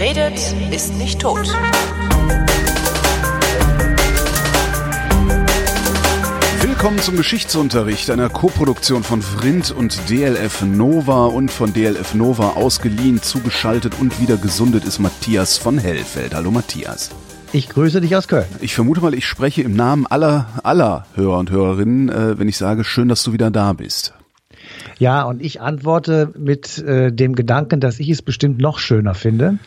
Wer redet, ist nicht tot. Willkommen zum Geschichtsunterricht einer Koproduktion von Vrindt und DLF Nova und von DLF Nova ausgeliehen, zugeschaltet und wieder gesundet ist Matthias von Hellfeld. Hallo Matthias. Ich grüße dich aus Köln. Ich vermute mal, ich spreche im Namen aller, aller Hörer und Hörerinnen, äh, wenn ich sage, schön, dass du wieder da bist. Ja, und ich antworte mit äh, dem Gedanken, dass ich es bestimmt noch schöner finde,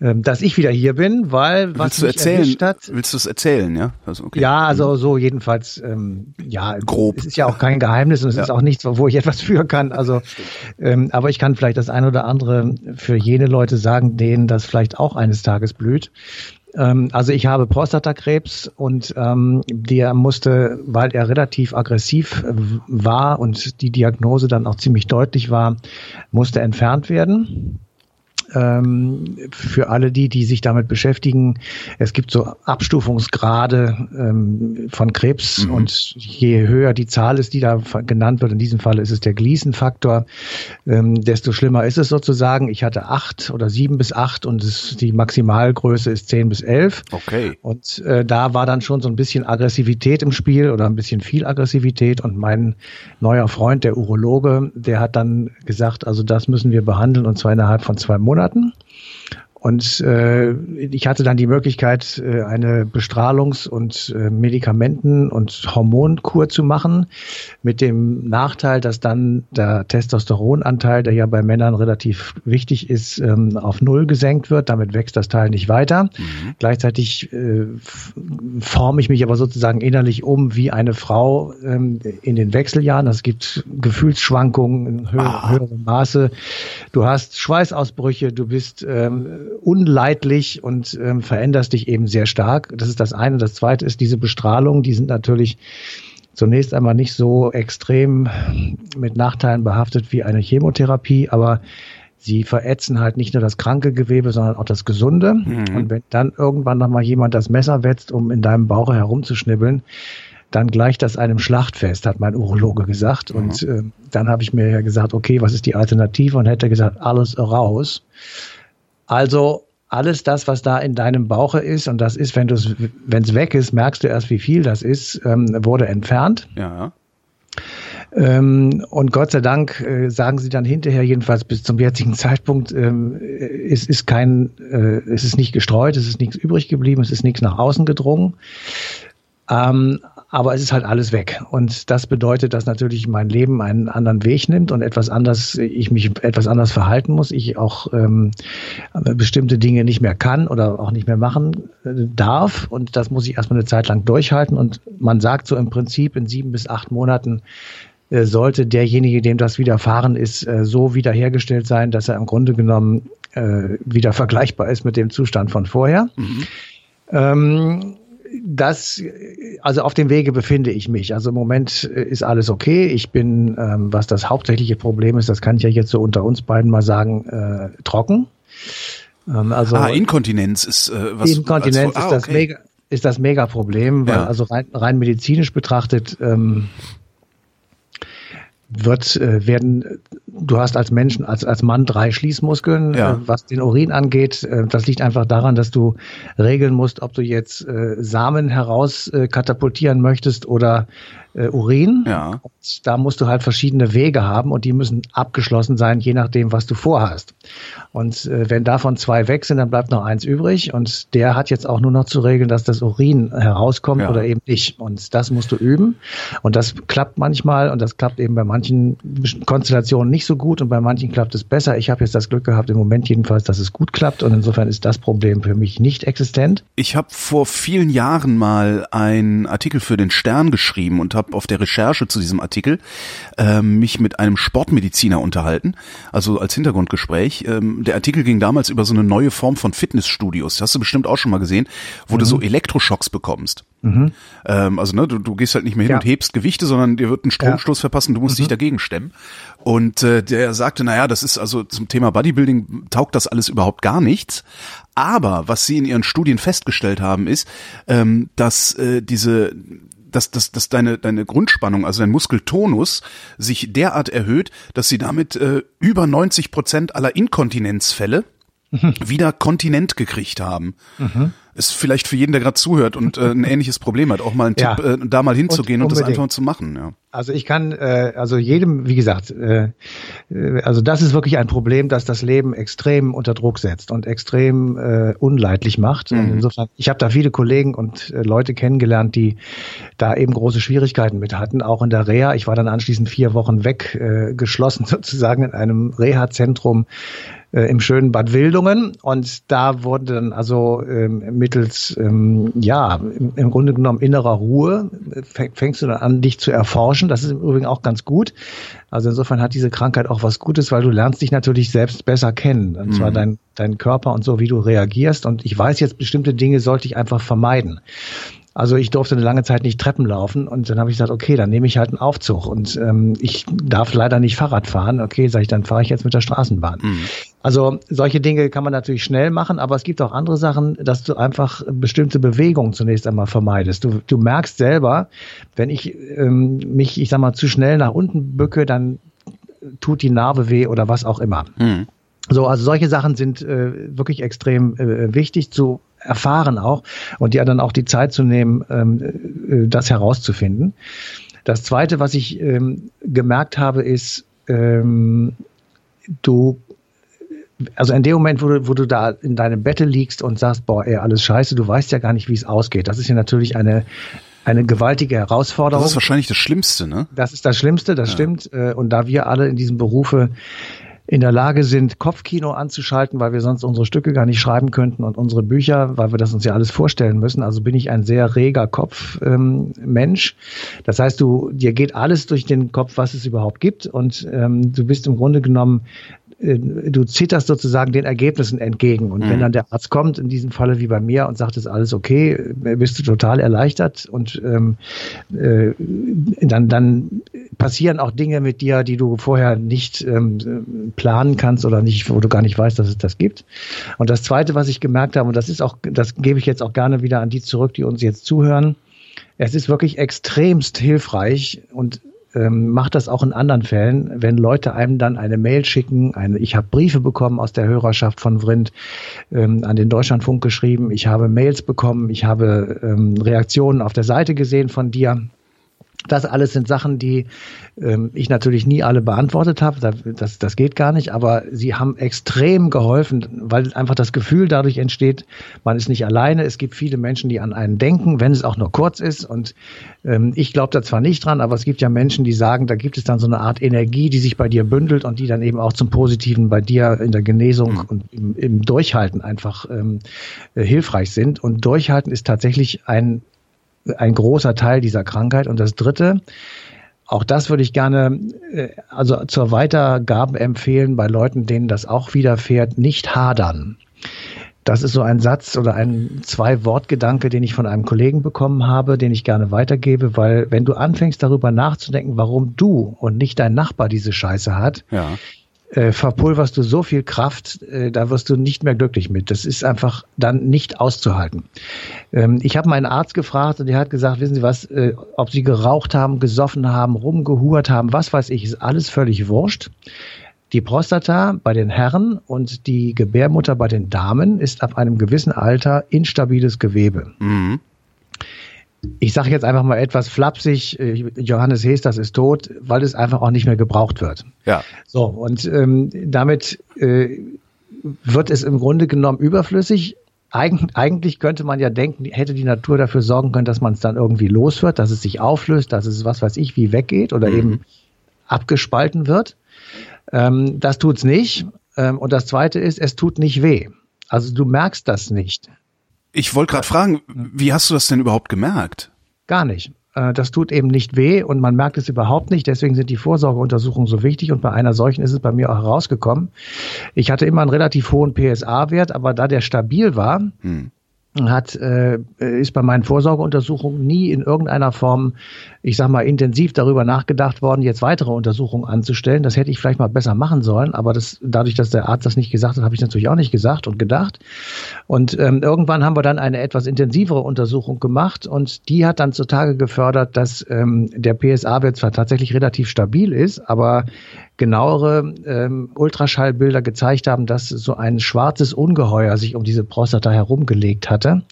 ähm, dass ich wieder hier bin, weil was willst du erzählen? hat. Willst du es erzählen, ja? Also, okay. Ja, also so jedenfalls, ähm, ja, Grob. Es ist ja auch kein Geheimnis und es Ja. ist auch nichts, wo ich etwas für kann. Also, ähm, aber ich kann vielleicht das ein oder andere für jene Leute sagen, denen das vielleicht auch eines Tages blüht. Ähm, also ich habe Prostatakrebs und ähm, der musste, weil er relativ aggressiv war und die Diagnose dann auch ziemlich deutlich war, musste entfernt werden ähm, für alle die, die sich damit beschäftigen, es gibt so Abstufungsgrade ähm, von Krebs Mhm. und je höher die Zahl ist, die da genannt wird, in diesem Fall ist es der Gleason-Faktor, ähm, desto schlimmer ist es sozusagen. Ich hatte acht oder sieben bis acht und es, die Maximalgröße ist zehn bis elf. Okay. Und äh, da war dann schon so ein bisschen Aggressivität im Spiel oder ein bisschen viel Aggressivität. Und mein neuer Freund, der Urologe, der hat dann gesagt, also das müssen wir behandeln und zwar innerhalb von zwei Monaten. Monaten. Und äh, ich hatte dann die Möglichkeit, äh, eine Bestrahlungs- und äh, Medikamenten- und Hormonkur zu machen, mit dem Nachteil, dass dann der Testosteronanteil, der ja bei Männern relativ wichtig ist, ähm, auf Null gesenkt wird. Damit wächst das Teil nicht weiter. Gleichzeitig äh, forme ich mich aber sozusagen innerlich um wie eine Frau ähm, in den Wechseljahren. Es gibt Gefühlsschwankungen in hö Ah. höherem Maße. Du hast Schweißausbrüche, du bist ähm, unleidlich und ähm, veränderst dich eben sehr stark. Das ist das eine. Das zweite ist diese Bestrahlung. Die sind natürlich zunächst einmal nicht so extrem mit Nachteilen behaftet wie eine Chemotherapie, aber sie verätzen halt nicht nur das kranke Gewebe, sondern auch das gesunde. Und wenn dann irgendwann noch mal jemand das Messer wetzt, um in deinem Bauch herumzuschnibbeln, dann gleicht das einem Schlachtfest, hat mein Urologe gesagt. Und äh, dann habe ich mir ja gesagt, okay, was ist die Alternative? Und hätte gesagt, alles raus. Also alles das, was da in deinem Bauche ist, und das ist, wenn es weg ist, merkst du erst, wie viel das ist, ähm, wurde entfernt. Ja. Ähm, und Gott sei Dank äh, sagen sie dann hinterher, jedenfalls bis zum jetzigen Zeitpunkt, ähm, es ist kein, äh, es ist nicht gestreut, es ist nichts übrig geblieben, es ist nichts nach außen gedrungen. Ähm, aber es ist halt alles weg. Und das bedeutet, dass natürlich mein Leben einen anderen Weg nimmt und etwas anders, ich mich etwas anders verhalten muss. Ich auch ähm, bestimmte Dinge nicht mehr kann oder auch nicht mehr machen äh, darf. Und das muss ich erstmal eine Zeit lang durchhalten. Und man sagt so im Prinzip, in sieben bis acht Monaten äh, sollte derjenige, dem das widerfahren ist, äh, so wiederhergestellt sein, dass er im Grunde genommen äh, wieder vergleichbar ist mit dem Zustand von vorher. Ähm, das, also auf dem Wege befinde ich mich. Also im Moment äh, ist alles okay. Ich bin, ähm, was das hauptsächliche Problem ist, das kann ich ja jetzt so unter uns beiden mal sagen, äh, trocken. Ähm, also ah, Inkontinenz ist äh, was. Inkontinenz als- ist ah, das okay. mega ist das Mega-Problem, weil Ja. also rein, rein medizinisch betrachtet ähm, wird äh, werden du hast als Mensch als als Mann drei Schließmuskeln, Ja. äh, was den Urin angeht. Äh, das liegt einfach daran, dass du regeln musst, ob du jetzt äh, Samen heraus katapultieren möchtest oder äh, Urin. Ja. Und da musst du halt verschiedene Wege haben und die müssen abgeschlossen sein, je nachdem, was du vorhast. Und äh, wenn davon zwei weg sind, dann bleibt noch eins übrig und der hat jetzt auch nur noch zu regeln, dass das Urin herauskommt Ja. oder eben nicht. Und das musst du üben. Und das klappt manchmal und das klappt eben bei manchen Konstellationen nicht so gut und bei manchen klappt es besser. Ich habe jetzt das Glück gehabt, im Moment jedenfalls, dass es gut klappt und insofern ist das Problem für mich nicht existent. Ich habe vor vielen Jahren mal einen Artikel für den Stern geschrieben und habe auf der Recherche zu diesem Artikel ähm, mich mit einem Sportmediziner unterhalten, also als Hintergrundgespräch. Ähm, der Artikel ging damals über so eine neue Form von Fitnessstudios. Das hast du bestimmt auch schon mal gesehen, wo du so Elektroschocks bekommst. Ähm, also ne, du, du gehst halt nicht mehr hin Ja. und hebst Gewichte, sondern dir wird ein Stromstoß verpassen, du musst dich dagegen stemmen. Und äh, der sagte, naja, das ist also zum Thema Bodybuilding taugt das alles überhaupt gar nichts. Aber was sie in ihren Studien festgestellt haben, ist, ähm, dass äh, diese dass, dass, dass deine, deine Grundspannung, also dein Muskeltonus, sich derart erhöht, dass sie damit äh, über 90 Prozent aller Inkontinenzfälle wieder Kontinent gekriegt haben. Mhm. Ist vielleicht für jeden, der gerade zuhört und äh, ein ähnliches Problem hat, auch mal ein ja. Tipp, äh, da mal hinzugehen und, und, das einfach zu machen. Ja. Also ich kann, äh, also jedem, wie gesagt, äh, äh, also das ist wirklich ein Problem, dass das Leben extrem unter Druck setzt und extrem äh, unleidlich macht. Mhm. insofern, ich habe da viele Kollegen und äh, Leute kennengelernt, die da eben große Schwierigkeiten mit hatten, auch in der Reha. Ich war dann anschließend vier Wochen weg, äh, geschlossen sozusagen in einem Reha-Zentrum äh, im schönen Bad Wildungen. Und da wurde dann also ähm, mittels, ähm, ja, im, im, Grunde genommen innerer Ruhe, fängst du dann an, dich zu erforschen. Das ist im Übrigen auch ganz gut. Also insofern hat diese Krankheit auch was Gutes, weil du lernst dich natürlich selbst besser kennen. Und zwar mhm. dein, dein Körper und so, wie du reagierst. Und ich weiß jetzt, bestimmte Dinge sollte ich einfach vermeiden. Also ich durfte eine lange Zeit nicht Treppen laufen und dann habe ich gesagt, okay, dann nehme ich halt einen Aufzug und ähm, ich darf leider nicht Fahrrad fahren. Okay, sage ich, dann fahre ich jetzt mit der Straßenbahn. Mhm. Also solche Dinge kann man natürlich schnell machen, aber es gibt auch andere Sachen, dass du einfach bestimmte Bewegungen zunächst einmal vermeidest. Du, du merkst selber, wenn ich ähm, mich, ich sag mal, zu schnell nach unten bücke, dann tut die Narbe weh oder was auch immer. Mhm. So, also solche Sachen sind äh, wirklich extrem äh, wichtig zu erfahren auch und dir dann auch die Zeit zu nehmen, ähm, äh, das herauszufinden. Das Zweite, was ich ähm, gemerkt habe, ist, ähm, du also in dem Moment, wo du, wo du da in deinem Bette liegst und sagst, boah, ey, alles scheiße, du weißt ja gar nicht, wie es ausgeht. Das ist ja natürlich eine, eine gewaltige Herausforderung. Das ist wahrscheinlich das Schlimmste, ne? Das ist das Schlimmste, das ja. stimmt. Äh, und da wir alle in diesem Berufe in der Lage sind, Kopfkino anzuschalten, weil wir sonst unsere Stücke gar nicht schreiben könnten und unsere Bücher, weil wir das uns ja alles vorstellen müssen. Also bin ich ein sehr reger Kopfmensch. Ähm, das heißt, du dir geht alles durch den Kopf, was es überhaupt gibt, und ähm, du bist im Grunde genommen du zitterst sozusagen den Ergebnissen entgegen. Und mhm. wenn dann der Arzt kommt, in diesem Falle wie bei mir, und sagt, es ist alles okay, äh, bist du total erleichtert und ähm, äh, dann, dann passieren auch Dinge mit dir, die du vorher nicht ähm, planen kannst oder nicht, wo du gar nicht weißt, dass es das gibt. Und das Zweite, was ich gemerkt habe, und das ist auch, das gebe ich jetzt auch gerne wieder an die zurück, die uns jetzt zuhören, es ist wirklich extremst hilfreich und ähm, macht das auch in anderen Fällen, wenn Leute einem dann eine Mail schicken. Eine, ich habe Briefe bekommen aus der Hörerschaft von Vrindt ähm, an den Deutschlandfunk geschrieben. Ich habe Mails bekommen. Ich habe ähm, Reaktionen auf der Seite gesehen von dir. Das alles sind Sachen, die ähm, ich natürlich nie alle beantwortet habe. Das, das geht gar nicht, aber sie haben extrem geholfen, weil einfach das Gefühl dadurch entsteht, man ist nicht alleine. Es gibt viele Menschen, die an einen denken, wenn es auch nur kurz ist. Und ähm, ich glaube da zwar nicht dran, aber es gibt ja Menschen, die sagen, da gibt es dann so eine Art Energie, die sich bei dir bündelt und die dann eben auch zum Positiven bei dir in der Genesung mhm. und im, im, Durchhalten einfach ähm, äh, hilfreich sind. Und Durchhalten ist tatsächlich ein ein großer Teil dieser Krankheit. Und das Dritte, auch das würde ich gerne äh, also zur Weitergabe empfehlen bei Leuten, denen das auch widerfährt, nicht hadern. Das ist so ein Satz oder ein Zwei-Wort-Gedanke, den ich von einem Kollegen bekommen habe, den ich gerne weitergebe, weil wenn du anfängst darüber nachzudenken, warum du und nicht dein Nachbar diese Scheiße hat, ja äh, verpulverst du so viel Kraft, äh, da wirst du nicht mehr glücklich mit. Das ist einfach dann nicht auszuhalten. Ähm, ich habe meinen Arzt gefragt und der hat gesagt, wissen Sie was, äh, ob Sie geraucht haben, gesoffen haben, rumgehurt haben, was weiß ich, ist alles völlig wurscht. Die Prostata bei den Herren und die Gebärmutter bei den Damen ist ab einem gewissen Alter instabiles Gewebe. Mhm ich sage jetzt einfach mal etwas flapsig, äh, Johannes Hesters ist tot, weil es einfach auch nicht mehr gebraucht wird. Ja. So, und ähm, damit äh, wird es im Grunde genommen überflüssig. Eig eigentlich könnte man ja denken, hätte die Natur dafür sorgen können, dass man es dann irgendwie los wird, dass es sich auflöst, dass es was weiß ich wie weggeht oder mhm. eben abgespalten wird. Ähm, das tut's nicht. Ähm, und das Zweite ist, es tut nicht weh. Also du merkst das nicht. Ich wollte gerade fragen, wie hast du das denn überhaupt gemerkt? Gar nicht. Äh, das tut eben nicht weh und man merkt es überhaupt nicht. Deswegen sind die Vorsorgeuntersuchungen so wichtig und bei einer solchen ist es bei mir auch herausgekommen. Ich hatte immer einen relativ hohen PSA-Wert, aber da der stabil war, hm. hat äh, ist bei meinen Vorsorgeuntersuchungen nie in irgendeiner Form, ich sag mal, intensiv darüber nachgedacht worden, jetzt weitere Untersuchungen anzustellen. Das hätte ich vielleicht mal besser machen sollen, aber das dadurch, dass der Arzt das nicht gesagt hat, habe ich natürlich auch nicht gesagt und gedacht. Und ähm, irgendwann haben wir dann eine etwas intensivere Untersuchung gemacht und die hat dann zutage gefördert, dass ähm, der PSA-Wert zwar tatsächlich relativ stabil ist, aber genauere ähm, Ultraschallbilder gezeigt haben, dass so ein schwarzes Ungeheuer sich um diese Prostata herumgelegt hatte.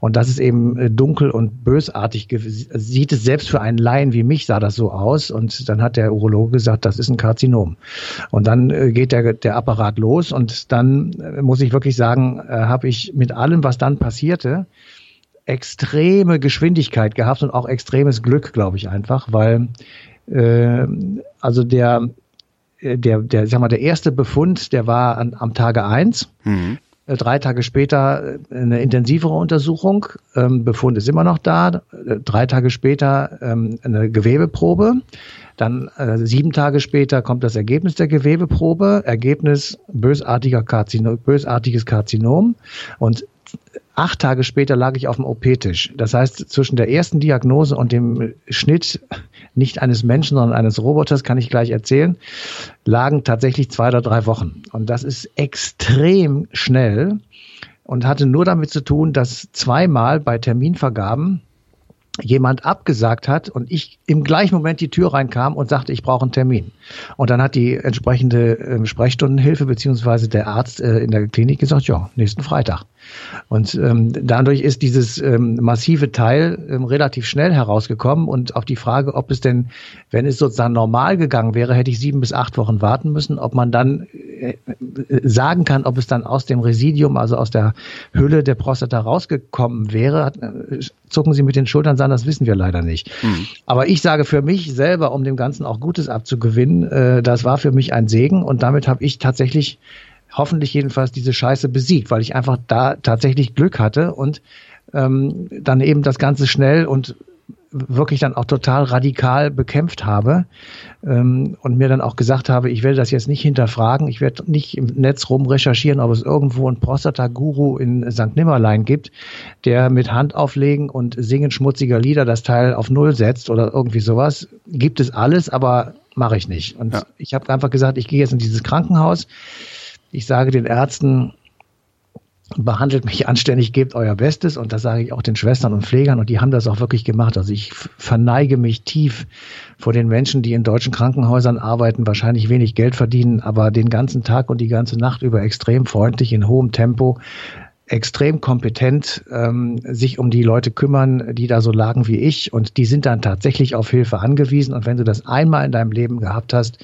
Und das ist eben äh, dunkel und bösartig. Sieht es selbst für einen Laien wie mich sah das so aus. Und dann hat der Urologe gesagt, das ist ein Karzinom. Und dann äh, geht der, der Apparat los. Und dann äh, muss ich wirklich sagen, äh, habe ich mit allem, was dann passierte, extreme Geschwindigkeit gehabt und auch extremes Glück, glaube ich einfach, weil äh, also der der, der, sag mal, der erste Befund, der war an, am Tage eins. Mhm. Äh, drei Tage später äh, eine intensivere Untersuchung. Ähm, Befund ist immer noch da. Drei Tage später ähm, eine Gewebeprobe. Dann äh, sieben Tage später kommt das Ergebnis der Gewebeprobe. Ergebnis bösartiger Karzinom, bösartiges Karzinom. Und acht Tage später lag ich auf dem OP-Tisch. Das heißt, zwischen der ersten Diagnose und dem Schnitt nicht eines Menschen, sondern eines Roboters, kann ich gleich erzählen, lagen tatsächlich zwei oder drei Wochen. Und das ist extrem schnell und hatte nur damit zu tun, dass zweimal bei Terminvergaben jemand abgesagt hat und ich im gleichen Moment die Tür reinkam und sagte, ich brauche einen Termin. Und dann hat die entsprechende äh, Sprechstundenhilfe beziehungsweise der Arzt äh, in der Klinik gesagt, ja, nächsten Freitag. Und ähm, dadurch ist dieses ähm, massive Teil ähm, relativ schnell herausgekommen und auf die Frage, ob es denn, wenn es sozusagen normal gegangen wäre, hätte ich sieben bis acht Wochen warten müssen, ob man dann äh, sagen kann, ob es dann aus dem Residium, also aus der Hülle der Prostata rausgekommen wäre, äh, zucken Sie mit den Schultern, sagen, das wissen wir leider nicht. Mhm. Aber ich sage für mich selber, um dem Ganzen auch Gutes abzugewinnen, äh, das war für mich ein Segen und damit habe ich tatsächlich hoffentlich jedenfalls diese Scheiße besiegt, weil ich einfach da tatsächlich Glück hatte und ähm, dann eben das Ganze schnell und wirklich dann auch total radikal bekämpft habe ähm, und mir dann auch gesagt habe, ich werde das jetzt nicht hinterfragen, ich werde nicht im Netz rum recherchieren, ob es irgendwo einen Prostata-Guru in St. Nimmerlein gibt, der mit Handauflegen und Singen schmutziger Lieder das Teil auf Null setzt oder irgendwie sowas. Gibt es alles, aber mache ich nicht. Und ja. ich habe einfach gesagt, ich gehe jetzt in dieses Krankenhaus, ich sage den Ärzten, behandelt mich anständig, gebt euer Bestes und das sage ich auch den Schwestern und Pflegern und die haben das auch wirklich gemacht. Also ich verneige mich tief vor den Menschen, die in deutschen Krankenhäusern arbeiten, wahrscheinlich wenig Geld verdienen, aber den ganzen Tag und die ganze Nacht über extrem freundlich in hohem Tempo extrem kompetent ähm, sich um die Leute kümmern, die da so lagen wie ich. Und die sind dann tatsächlich auf Hilfe angewiesen. Und wenn du das einmal in deinem Leben gehabt hast,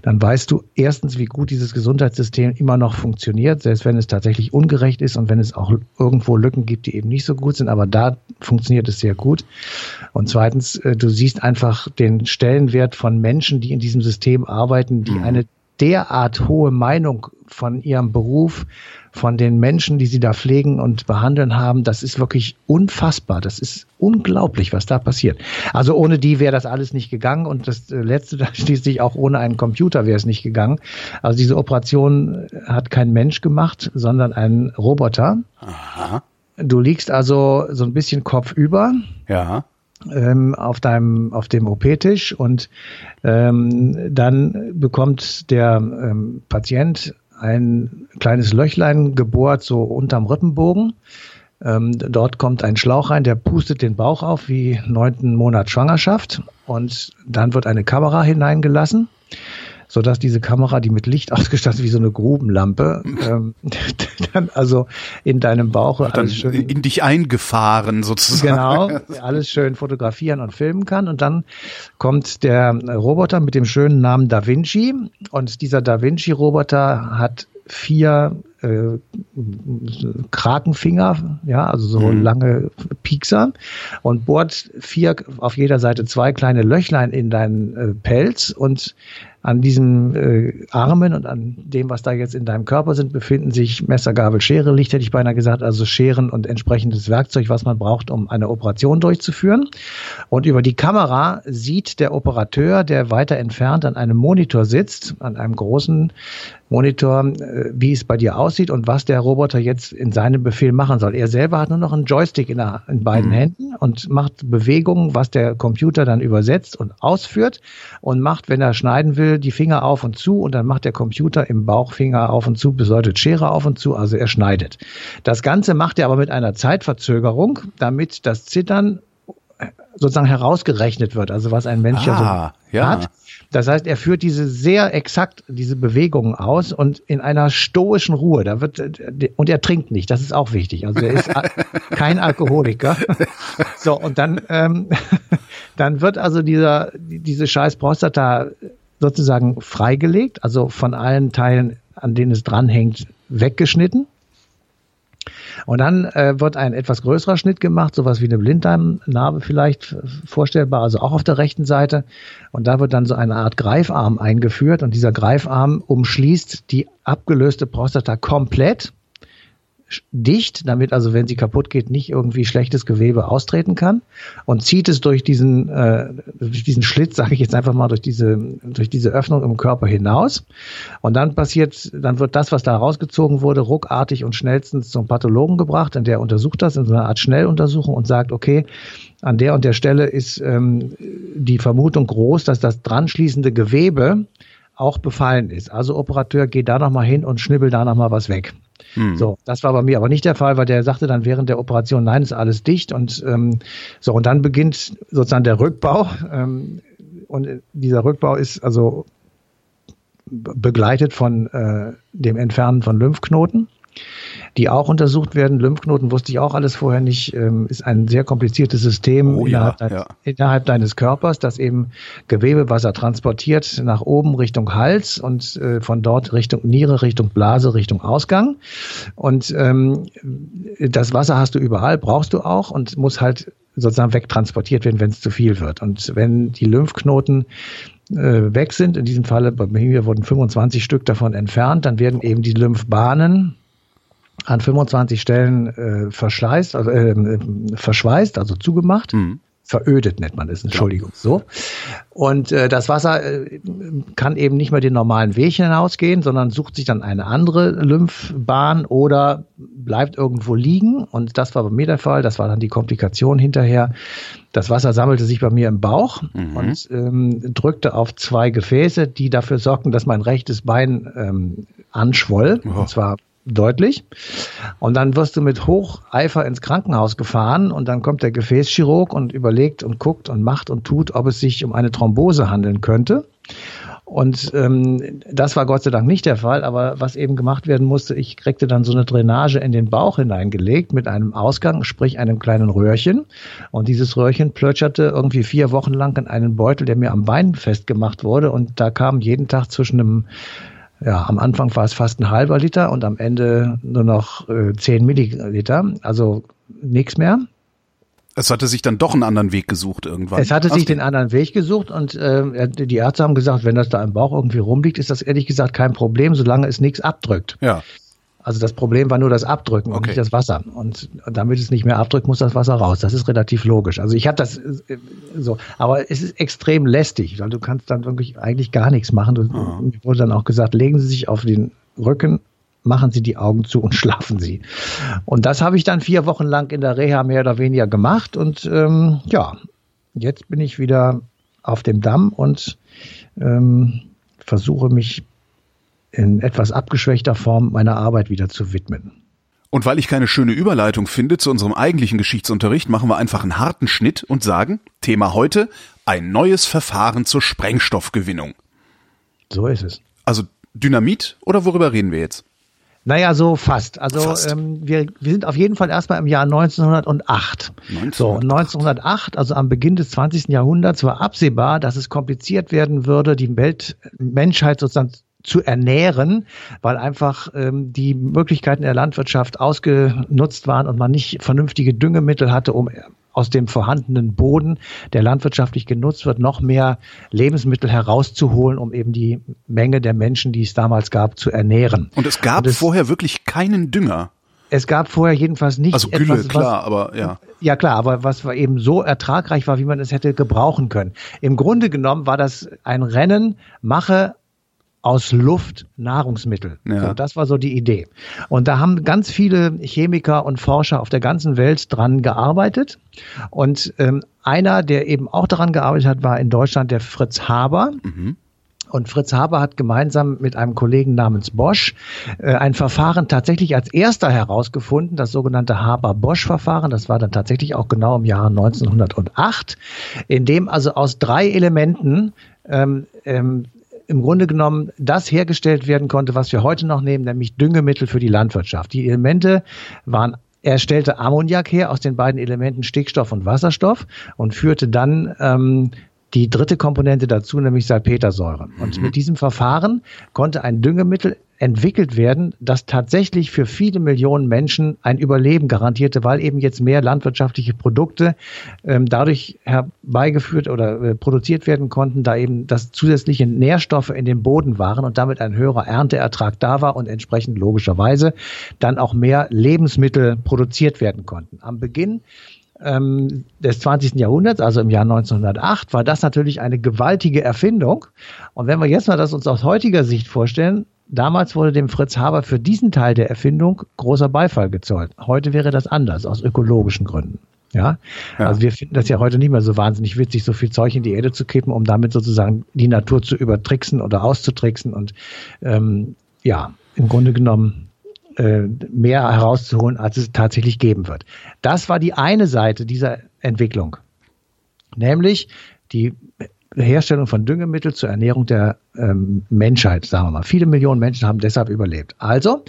dann weißt du erstens, wie gut dieses Gesundheitssystem immer noch funktioniert, selbst wenn es tatsächlich ungerecht ist und wenn es auch irgendwo Lücken gibt, die eben nicht so gut sind. Aber da funktioniert es sehr gut. Und zweitens, äh, du siehst einfach den Stellenwert von Menschen, die in diesem System arbeiten, die mhm. eine derart hohe Meinung von ihrem Beruf, von den Menschen, die sie da pflegen und behandeln haben, das ist wirklich unfassbar. Das ist unglaublich, was da passiert. Also ohne die wäre das alles nicht gegangen und das äh, letzte da schließlich auch ohne einen Computer wäre es nicht gegangen. Also diese Operation hat kein Mensch gemacht, sondern ein Roboter. Aha. Du liegst also so ein bisschen kopfüber. Ja ähm, auf deinem auf dem OP-Tisch und ähm, dann bekommt der ähm, Patient ein kleines Löchlein gebohrt, so unterm Rippenbogen. Ähm, dort kommt ein Schlauch rein, der pustet den Bauch auf wie neunten Monat Schwangerschaft und dann wird eine Kamera hineingelassen so dass diese Kamera, die mit Licht ausgestattet wie so eine Grubenlampe, ähm, dann also in deinem Bauch alles schön in dich eingefahren sozusagen. Genau, alles schön fotografieren und filmen kann und dann kommt der Roboter mit dem schönen Namen Da Vinci und dieser Da Vinci Roboter hat vier äh, Krakenfinger, ja, also so mhm. lange Piekser und bohrt vier auf jeder Seite zwei kleine Löchlein in deinen äh, Pelz und An diesen äh, Armen und an dem, was da jetzt in deinem Körper sind, befinden sich Messer, Gabel, Schere, Licht hätte ich beinahe gesagt, also Scheren und entsprechendes Werkzeug, was man braucht, um eine Operation durchzuführen. Und über die Kamera sieht der Operateur, der weiter entfernt an einem Monitor sitzt, an einem großen Monitor, äh, wie es bei dir aussieht und was der Roboter jetzt in seinem Befehl machen soll. Er selber hat nur noch einen Joystick in, der, in beiden mhm. Händen und macht Bewegungen, was der Computer dann übersetzt und ausführt und macht, wenn er schneiden will, die Finger auf und zu und dann macht der Computer im Bauch Finger auf und zu, bedeutet Schere auf und zu, also er schneidet. Das Ganze macht er aber mit einer Zeitverzögerung, damit das Zittern sozusagen herausgerechnet wird, also was ein Mensch ah, ja so ja. hat. Das heißt, er führt diese sehr exakt diese Bewegungen aus und in einer stoischen Ruhe. Da wird und er trinkt nicht. Das ist auch wichtig. Also er ist kein Alkoholiker. So und dann ähm, dann wird also dieser diese Scheiß Prostata sozusagen freigelegt, also von allen Teilen, an denen es dranhängt, weggeschnitten. Und dann äh, wird ein etwas größerer Schnitt gemacht, sowas wie eine Blinddarmnarbe vielleicht vorstellbar, also auch auf der rechten Seite. Und da wird dann so eine Art Greifarm eingeführt. Und dieser Greifarm umschließt die abgelöste Prostata komplett dicht, damit also, wenn sie kaputt geht, nicht irgendwie schlechtes Gewebe austreten kann und zieht es durch diesen, äh, durch diesen Schlitz, sage ich jetzt einfach mal, durch diese, durch diese Öffnung im Körper hinaus. Und dann passiert, dann wird das, was da rausgezogen wurde, ruckartig und schnellstens zum Pathologen gebracht, und der untersucht das in so einer Art Schnelluntersuchung und sagt, okay, an der und der Stelle ist ähm, die Vermutung groß, dass das dranschließende Gewebe auch befallen ist. Also Operateur, geht da nochmal hin und schnibbel da nochmal was weg. Hm. So, das war bei mir aber nicht der Fall, weil der sagte dann während der Operation, nein, ist alles dicht und ähm, so und dann beginnt sozusagen der Rückbau ähm, und dieser Rückbau ist also begleitet von äh, dem Entfernen von Lymphknoten die auch untersucht werden. Lymphknoten wusste ich auch alles vorher nicht. Ähm, ist ein sehr kompliziertes System oh, innerhalb, ja, ja. innerhalb, deines Körpers, das eben Gewebewasser transportiert nach oben Richtung Hals und äh, von dort Richtung Niere, Richtung Blase, Richtung Ausgang. Und ähm, das Wasser hast du überall, brauchst du auch und muss halt sozusagen wegtransportiert werden, wenn es zu viel wird. Und wenn die Lymphknoten äh, weg sind, in diesem Falle bei mir wurden 25 Stück davon entfernt, dann werden eben die Lymphbahnen an 25 Stellen äh, verschleißt, also äh, verschweißt, also zugemacht. Mhm. Verödet nennt man es, Entschuldigung. So. Und äh, das Wasser äh, kann eben nicht mehr den normalen Weg hinausgehen, sondern sucht sich dann eine andere Lymphbahn oder bleibt irgendwo liegen. Und das war bei mir der Fall. Das war dann die Komplikation hinterher. Das Wasser sammelte sich bei mir im Bauch mhm. und ähm, drückte auf zwei Gefäße, die dafür sorgten, dass mein rechtes Bein ähm, anschwoll. Oh. Und zwar deutlich. Und dann wirst du mit Hocheifer ins Krankenhaus gefahren und dann kommt der Gefäßchirurg und überlegt und guckt und macht und tut, ob es sich um eine Thrombose handeln könnte. Und ähm, das war Gott sei Dank nicht der Fall, aber was eben gemacht werden musste, ich kriegte dann so eine Drainage in den Bauch hineingelegt mit einem Ausgang, sprich einem kleinen Röhrchen. Und dieses Röhrchen plötscherte irgendwie vier Wochen lang in einen Beutel, der mir am Bein festgemacht wurde. Und da kam jeden Tag zwischen einem ja, am Anfang war es fast ein halber Liter und am Ende nur noch äh, 10 Milliliter, also nichts mehr. Es hatte sich dann doch einen anderen Weg gesucht irgendwann. Es hatte sich den anderen Weg gesucht und äh, die Ärzte haben gesagt, wenn das da im Bauch irgendwie rumliegt, ist das ehrlich gesagt kein Problem, solange es nichts abdrückt. Ja. Also das Problem war nur das Abdrücken okay. und nicht das Wasser. Und damit es nicht mehr abdrückt, muss das Wasser raus. Das ist relativ logisch. Also ich habe das äh, so, aber es ist extrem lästig, weil du kannst dann wirklich eigentlich gar nichts machen. Du, mhm. Mir wurde dann auch gesagt, legen Sie sich auf den Rücken, machen Sie die Augen zu und schlafen Sie. Und das habe ich dann vier Wochen lang in der Reha mehr oder weniger gemacht. Und ähm, ja, jetzt bin ich wieder auf dem Damm und ähm, versuche mich in etwas abgeschwächter Form meiner Arbeit wieder zu widmen. Und weil ich keine schöne Überleitung finde zu unserem eigentlichen Geschichtsunterricht, machen wir einfach einen harten Schnitt und sagen, Thema heute, ein neues Verfahren zur Sprengstoffgewinnung. So ist es. Also Dynamit oder worüber reden wir jetzt? Naja, so fast. Also fast. Ähm, wir, wir sind auf jeden Fall erstmal im Jahr 1908. 1908. So, 1908, also am Beginn des 20. Jahrhunderts, war absehbar, dass es kompliziert werden würde, die Welt, Menschheit sozusagen zu ernähren, weil einfach ähm, die Möglichkeiten der Landwirtschaft ausgenutzt waren und man nicht vernünftige Düngemittel hatte, um aus dem vorhandenen Boden, der landwirtschaftlich genutzt wird, noch mehr Lebensmittel herauszuholen, um eben die Menge der Menschen, die es damals gab, zu ernähren. Und es gab Und es, vorher wirklich keinen Dünger. Es gab vorher jedenfalls nicht also Gülle, etwas, klar, aber ja. Ja klar, aber was eben so ertragreich war, wie man es hätte gebrauchen können. Im Grunde genommen war das ein Rennen, mache aus Luft Nahrungsmittel. Ja. So, das war so die Idee. Und da haben ganz viele Chemiker und Forscher auf der ganzen Welt dran gearbeitet. Und ähm, einer, der eben auch daran gearbeitet hat, war in Deutschland der Fritz Haber. Mhm. Und Fritz Haber hat gemeinsam mit einem Kollegen namens Bosch äh, ein Verfahren tatsächlich als erster herausgefunden, das sogenannte Haber-Bosch-Verfahren. Das war dann tatsächlich auch genau im Jahre 1908, in dem also aus drei Elementen ähm, ähm, im Grunde genommen das hergestellt werden konnte, was wir heute noch nehmen, nämlich Düngemittel für die Landwirtschaft. Die Elemente waren er stellte Ammoniak her aus den beiden Elementen Stickstoff und Wasserstoff und führte dann ähm, die dritte Komponente dazu, nämlich Salpetersäure. Und mhm. mit diesem Verfahren konnte ein Düngemittel entwickelt werden, das tatsächlich für viele Millionen Menschen ein Überleben garantierte, weil eben jetzt mehr landwirtschaftliche Produkte ähm, dadurch herbeigeführt oder äh, produziert werden konnten, da eben das zusätzliche Nährstoffe in dem Boden waren und damit ein höherer Ernteertrag da war und entsprechend logischerweise dann auch mehr Lebensmittel produziert werden konnten. Am Beginn ähm, des 20. Jahrhunderts, also im Jahr 1908, war das natürlich eine gewaltige Erfindung. Und wenn wir jetzt mal das uns aus heutiger Sicht vorstellen, damals wurde dem Fritz Haber für diesen Teil der Erfindung großer Beifall gezollt. Heute wäre das anders, aus ökologischen Gründen. Ja? ja? also wir finden das ja heute nicht mehr so wahnsinnig witzig, so viel Zeug in die Erde zu kippen, um damit sozusagen die Natur zu übertricksen oder auszutricksen und ähm, ja, im Grunde genommen mehr herauszuholen, als es tatsächlich geben wird. Das war die eine Seite dieser Entwicklung, nämlich die Herstellung von Düngemittel zur Ernährung der ähm, Menschheit, sagen wir mal. Viele Millionen Menschen haben deshalb überlebt. Also,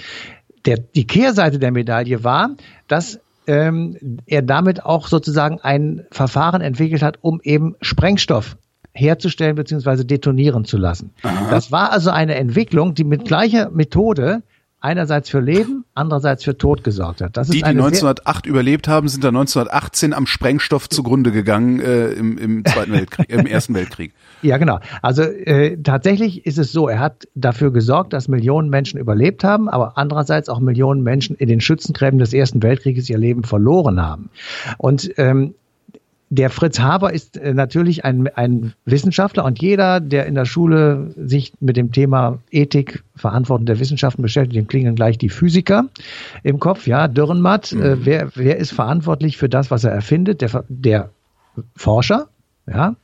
der, die Kehrseite der Medaille war, dass ähm, er damit auch sozusagen ein Verfahren entwickelt hat, um eben Sprengstoff herzustellen bzw. detonieren zu lassen. Aha. Das war also eine Entwicklung, die mit gleicher Methode einerseits für Leben, andererseits für Tod gesorgt hat. Das die, die 1908 überlebt haben, sind dann 1918 am Sprengstoff zugrunde gegangen äh, im, im Zweiten Weltkrieg, im Ersten Weltkrieg. Ja, genau. Also äh, tatsächlich ist es so, er hat dafür gesorgt, dass Millionen Menschen überlebt haben, aber andererseits auch Millionen Menschen in den Schützengräben des Ersten Weltkrieges ihr Leben verloren haben. Und ähm, der Fritz Haber ist äh, natürlich ein, ein Wissenschaftler und jeder, der in der Schule sich mit dem Thema Ethik, Verantwortung der Wissenschaften beschäftigt, dem klingen gleich die Physiker im Kopf. Ja, Dürrenmatt, äh, mhm. äh, wer, wer ist verantwortlich für das, was er erfindet? Der, der Forscher, ja,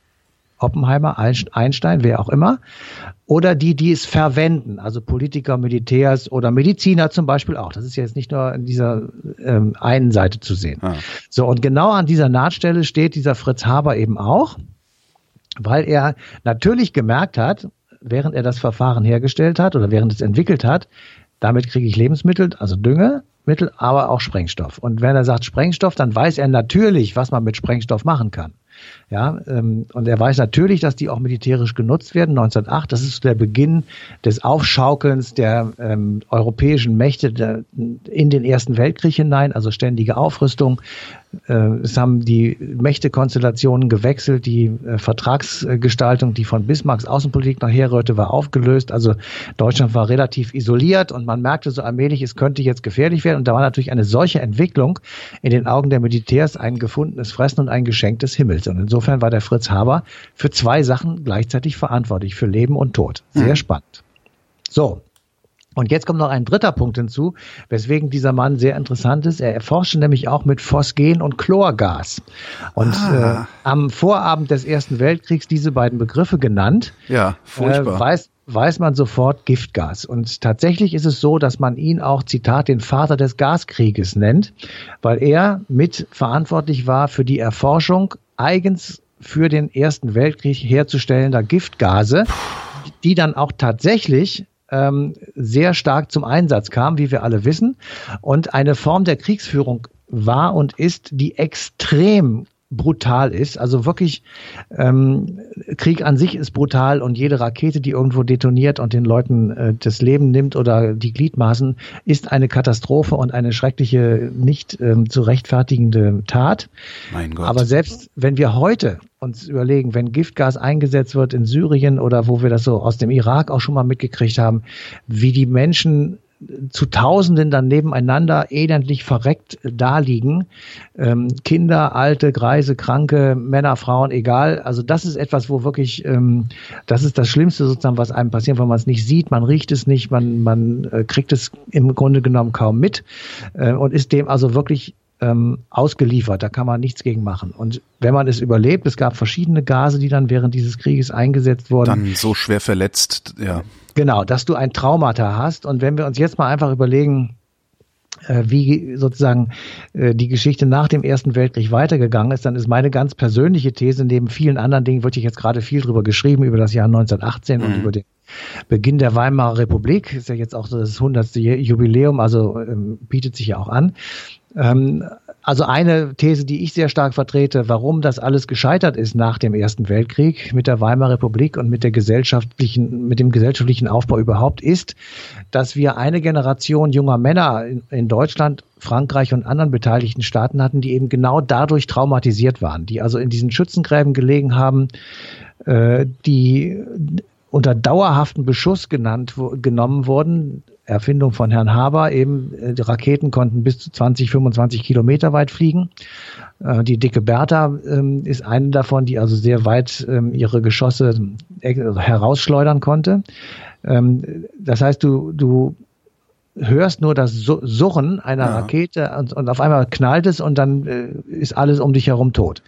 Oppenheimer, Einstein, wer auch immer, oder die, die es verwenden, also Politiker, Militärs oder Mediziner zum Beispiel auch. Das ist jetzt nicht nur in dieser ähm, einen Seite zu sehen. Ah. So, und genau an dieser Nahtstelle steht dieser Fritz Haber eben auch, weil er natürlich gemerkt hat, während er das Verfahren hergestellt hat oder während es entwickelt hat, damit kriege ich Lebensmittel, also Düngemittel, aber auch Sprengstoff. Und wenn er sagt Sprengstoff, dann weiß er natürlich, was man mit Sprengstoff machen kann. Ja, ähm, und er weiß natürlich, dass die auch militärisch genutzt werden. 1908, das ist der Beginn des Aufschaukelns der ähm, europäischen Mächte der, in den Ersten Weltkrieg hinein, also ständige Aufrüstung, es haben die Mächtekonstellationen gewechselt, die äh, Vertragsgestaltung, die von Bismarcks Außenpolitik nachher rührte, war aufgelöst. Also Deutschland war relativ isoliert und man merkte so allmählich, es könnte jetzt gefährlich werden. Und da war natürlich eine solche Entwicklung in den Augen der Militärs ein gefundenes Fressen und ein Geschenk des Himmels. Und insofern war der Fritz Haber für zwei Sachen gleichzeitig verantwortlich, für Leben und Tod. Sehr mhm. spannend. So, und jetzt kommt noch ein dritter Punkt hinzu, weswegen dieser Mann sehr interessant ist. Er erforschte nämlich auch mit Phosgen und Chlorgas. Und ah. äh, am Vorabend des Ersten Weltkriegs diese beiden Begriffe genannt. Ja, furchtbar. Äh, weiß, weiß man sofort Giftgas. Und tatsächlich ist es so, dass man ihn auch, Zitat, den Vater des Gaskrieges nennt, weil er mit verantwortlich war für die Erforschung eigens für den Ersten Weltkrieg herzustellender Giftgase, die dann auch tatsächlich ähm, sehr stark zum Einsatz kam, wie wir alle wissen, und eine Form der Kriegsführung war und ist, die extrem brutal ist. Also wirklich, ähm, Krieg an sich ist brutal und jede Rakete, die irgendwo detoniert und den Leuten äh, das Leben nimmt oder die Gliedmaßen, ist eine Katastrophe und eine schreckliche, nicht ähm, zu rechtfertigende Tat. Mein Gott. Aber selbst wenn wir heute uns überlegen, wenn Giftgas eingesetzt wird in Syrien oder wo wir das so aus dem Irak auch schon mal mitgekriegt haben, wie die Menschen zu Tausenden dann nebeneinander elendlich verreckt daliegen. Ähm, Kinder, alte, greise, kranke, Männer, Frauen, egal. Also das ist etwas, wo wirklich, ähm, das ist das Schlimmste sozusagen, was einem passiert, wenn man es nicht sieht, man riecht es nicht, man, man äh, kriegt es im Grunde genommen kaum mit äh, und ist dem also wirklich ähm, ausgeliefert. Da kann man nichts gegen machen. Und wenn man es überlebt, es gab verschiedene Gase, die dann während dieses Krieges eingesetzt wurden. Dann so schwer verletzt, ja. Genau, dass du ein Traumata hast. Und wenn wir uns jetzt mal einfach überlegen, äh, wie sozusagen äh, die Geschichte nach dem Ersten Weltkrieg weitergegangen ist, dann ist meine ganz persönliche These, neben vielen anderen Dingen wird jetzt gerade viel drüber geschrieben, über das Jahr 1918 mhm. und über den Beginn der Weimarer Republik, ist ja jetzt auch so das 100. Jubiläum, also ähm, bietet sich ja auch an. Ähm, also eine These, die ich sehr stark vertrete, warum das alles gescheitert ist nach dem Ersten Weltkrieg mit der Weimarer Republik und mit der gesellschaftlichen, mit dem gesellschaftlichen Aufbau überhaupt, ist, dass wir eine Generation junger Männer in, Deutschland, Frankreich und anderen beteiligten Staaten hatten, die eben genau dadurch traumatisiert waren, die also in diesen Schützengräben gelegen haben, äh, die unter dauerhaften Beschuss genannt, genommen wurden, Erfindung von Herrn Haber eben, äh, die Raketen konnten bis zu 20, 25 Kilometer weit fliegen. Äh, die dicke Bertha ähm, ist eine davon, die also sehr weit ähm, ihre Geschosse äh, herausschleudern konnte. Ähm, das heißt, du, du hörst nur das Surren einer ja. Rakete und, und, auf einmal knallt es und dann äh, ist alles um dich herum tot.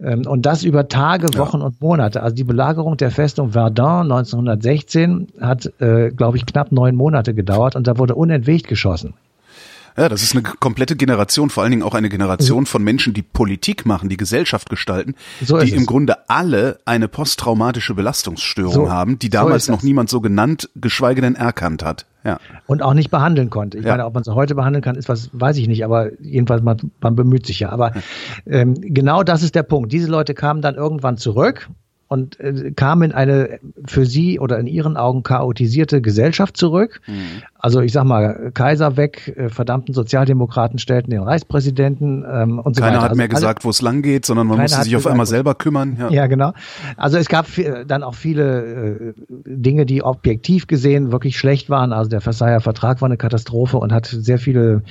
Ähm, und das über Tage, Wochen ja. und Monate. Also die Belagerung der Festung Verdun 1916 hat, äh, glaube ich, knapp neun Monate gedauert und da wurde unentwegt geschossen. Ja, das ist eine komplette Generation, vor allen Dingen auch eine Generation von Menschen, die Politik machen, die Gesellschaft gestalten, so die im Grunde alle eine posttraumatische Belastungsstörung so, haben, die damals so noch niemand so genannt, geschweige denn erkannt hat. Ja. Und auch nicht behandeln konnte. Ich ja. meine, ob man es heute behandeln kann, ist was, weiß ich nicht, aber jedenfalls man, man bemüht sich ja. Aber ähm, genau das ist der Punkt. Diese Leute kamen dann irgendwann zurück und äh, kam in eine für sie oder in ihren Augen chaotisierte Gesellschaft zurück. Mhm. Also ich sag mal, Kaiser weg, äh, verdammten Sozialdemokraten stellten den Reichspräsidenten ähm, und so Keiner weiter. hat also mehr gesagt, wo es lang geht, sondern man musste sich auf einmal selber kümmern. Ja. ja, genau. Also es gab dann auch viele äh, Dinge, die objektiv gesehen wirklich schlecht waren. Also der Versailler Vertrag war eine Katastrophe und hat sehr viele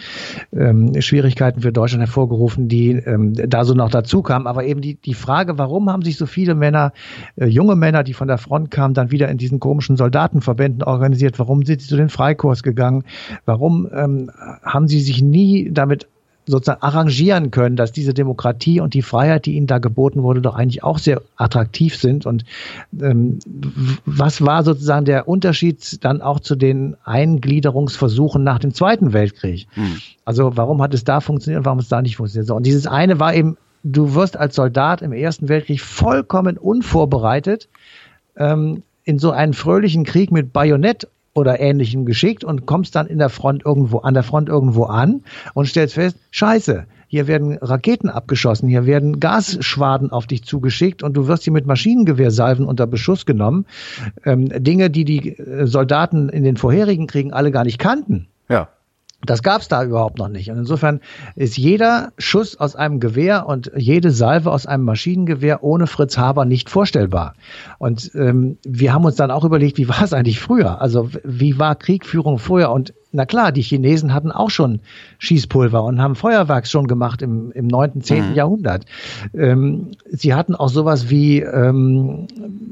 ähm, Schwierigkeiten für Deutschland hervorgerufen, die ähm, da so noch dazu kamen. Aber eben die, die Frage, warum haben sich so viele Männer äh, junge Männer, die von der Front kamen, dann wieder in diesen komischen Soldatenverbänden organisiert? Warum sind sie zu den Freikurs gegangen? Warum ähm, haben sie sich nie damit sozusagen arrangieren können, dass diese Demokratie und die Freiheit, die ihnen da geboten wurde, doch eigentlich auch sehr attraktiv sind. Und ähm, was war sozusagen der Unterschied dann auch zu den Eingliederungsversuchen nach dem Zweiten Weltkrieg? Hm. Also warum hat es da funktioniert und warum es da nicht funktioniert? So, und dieses eine war eben du wirst als Soldat im Ersten Weltkrieg vollkommen unvorbereitet ähm, in so einen fröhlichen Krieg mit Bajonett oder ähnlichem geschickt und kommst dann in der Front irgendwo, an der Front irgendwo an und stellst fest, scheiße, hier werden Raketen abgeschossen, hier werden Gasschwaden auf dich zugeschickt und du wirst hier mit Maschinengewehrsalven unter Beschuss genommen. Ähm, Dinge, die die äh, Soldaten in den vorherigen Kriegen alle gar nicht kannten. Ja. Das gab es da überhaupt noch nicht. Und insofern ist jeder Schuss aus einem Gewehr und jede Salve aus einem Maschinengewehr ohne Fritz Haber nicht vorstellbar. Und ähm, wir haben uns dann auch überlegt, wie war es eigentlich früher? Also wie war Kriegführung früher? Und na klar, die Chinesen hatten auch schon Schießpulver und haben Feuerwerks schon gemacht im, im 9., 10. Mhm. Jahrhundert. Ähm, sie hatten auch sowas wie ähm,